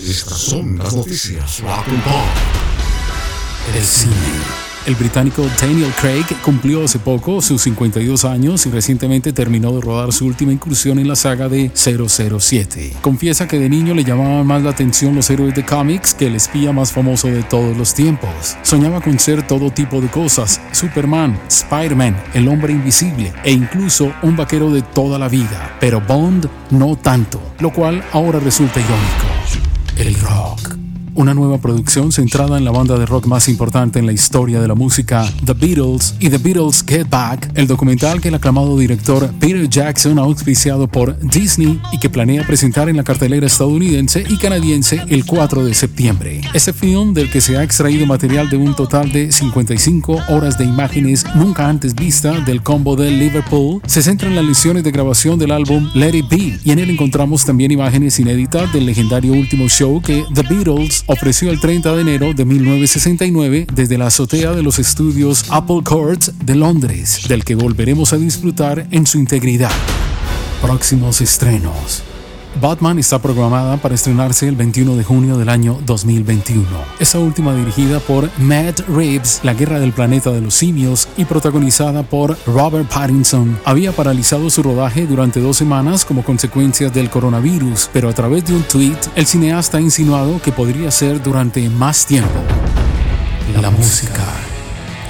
Estas son las noticias. El cine. El británico Daniel Craig cumplió hace poco sus 52 años y recientemente terminó de rodar su última incursión en la saga de 007. Confiesa que de niño le llamaban más la atención los héroes de cómics que el espía más famoso de todos los tiempos. Soñaba con ser todo tipo de cosas, Superman, Spider-Man, el hombre invisible e incluso un vaquero de toda la vida, pero Bond no tanto, lo cual ahora resulta irónico. El rock. Una nueva producción centrada en la banda de rock más importante en la historia de la música, The Beatles y The Beatles Get Back, el documental que el aclamado director Peter Jackson ha auspiciado por Disney y que planea presentar en la cartelera estadounidense y canadiense el 4 de septiembre. Este film, del que se ha extraído material de un total de 55 horas de imágenes nunca antes vista del combo de Liverpool, se centra en las lecciones de grabación del álbum Let It Be y en él encontramos también imágenes inéditas del legendario último show que The Beatles ofreció el 30 de enero de 1969 desde la azotea de los estudios Apple Courts de Londres, del que volveremos a disfrutar en su integridad. Próximos estrenos. Batman está programada para estrenarse el 21 de junio del año 2021. Esta última dirigida por Matt Reeves, La Guerra del Planeta de los Simios, y protagonizada por Robert Pattinson, había paralizado su rodaje durante dos semanas como consecuencia del coronavirus, pero a través de un tweet, el cineasta ha insinuado que podría ser durante más tiempo. La, música.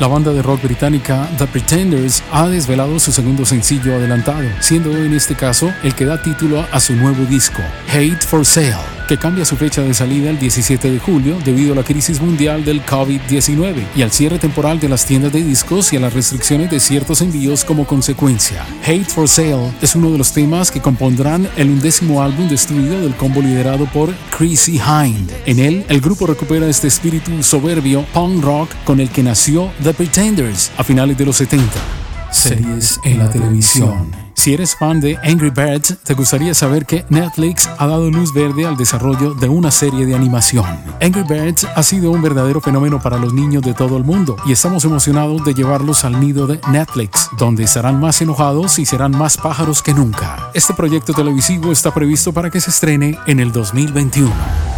La banda de rock británica The Pretenders ha desvelado su segundo sencillo adelantado, siendo en este caso el que da título a su nuevo disco, Hate for Sale, que cambia su fecha de salida el 17 de julio debido a la crisis mundial del COVID-19 y al cierre temporal de las tiendas de discos y a las restricciones de ciertos envíos como consecuencia. Hate for Sale es uno de los temas que compondrán el undécimo álbum de estudio del combo liderado por Chrissy Hind. En él, el grupo recupera este espíritu soberbio punk rock con el que nació The Pretenders a finales de los 70. Series en la televisión. Si eres fan de Angry Birds, te gustaría saber que Netflix ha dado luz verde al desarrollo de una serie de animación. Angry Birds ha sido un verdadero fenómeno para los niños de todo el mundo y estamos emocionados de llevarlos al nido de Netflix, donde estarán más enojados y serán más pájaros que nunca. Este proyecto televisivo está previsto para que se estrene en el 2021.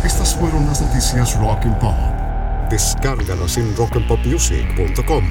Estas fueron las noticias Rock and Pop. Descárgalas en rockandpopmusic.com.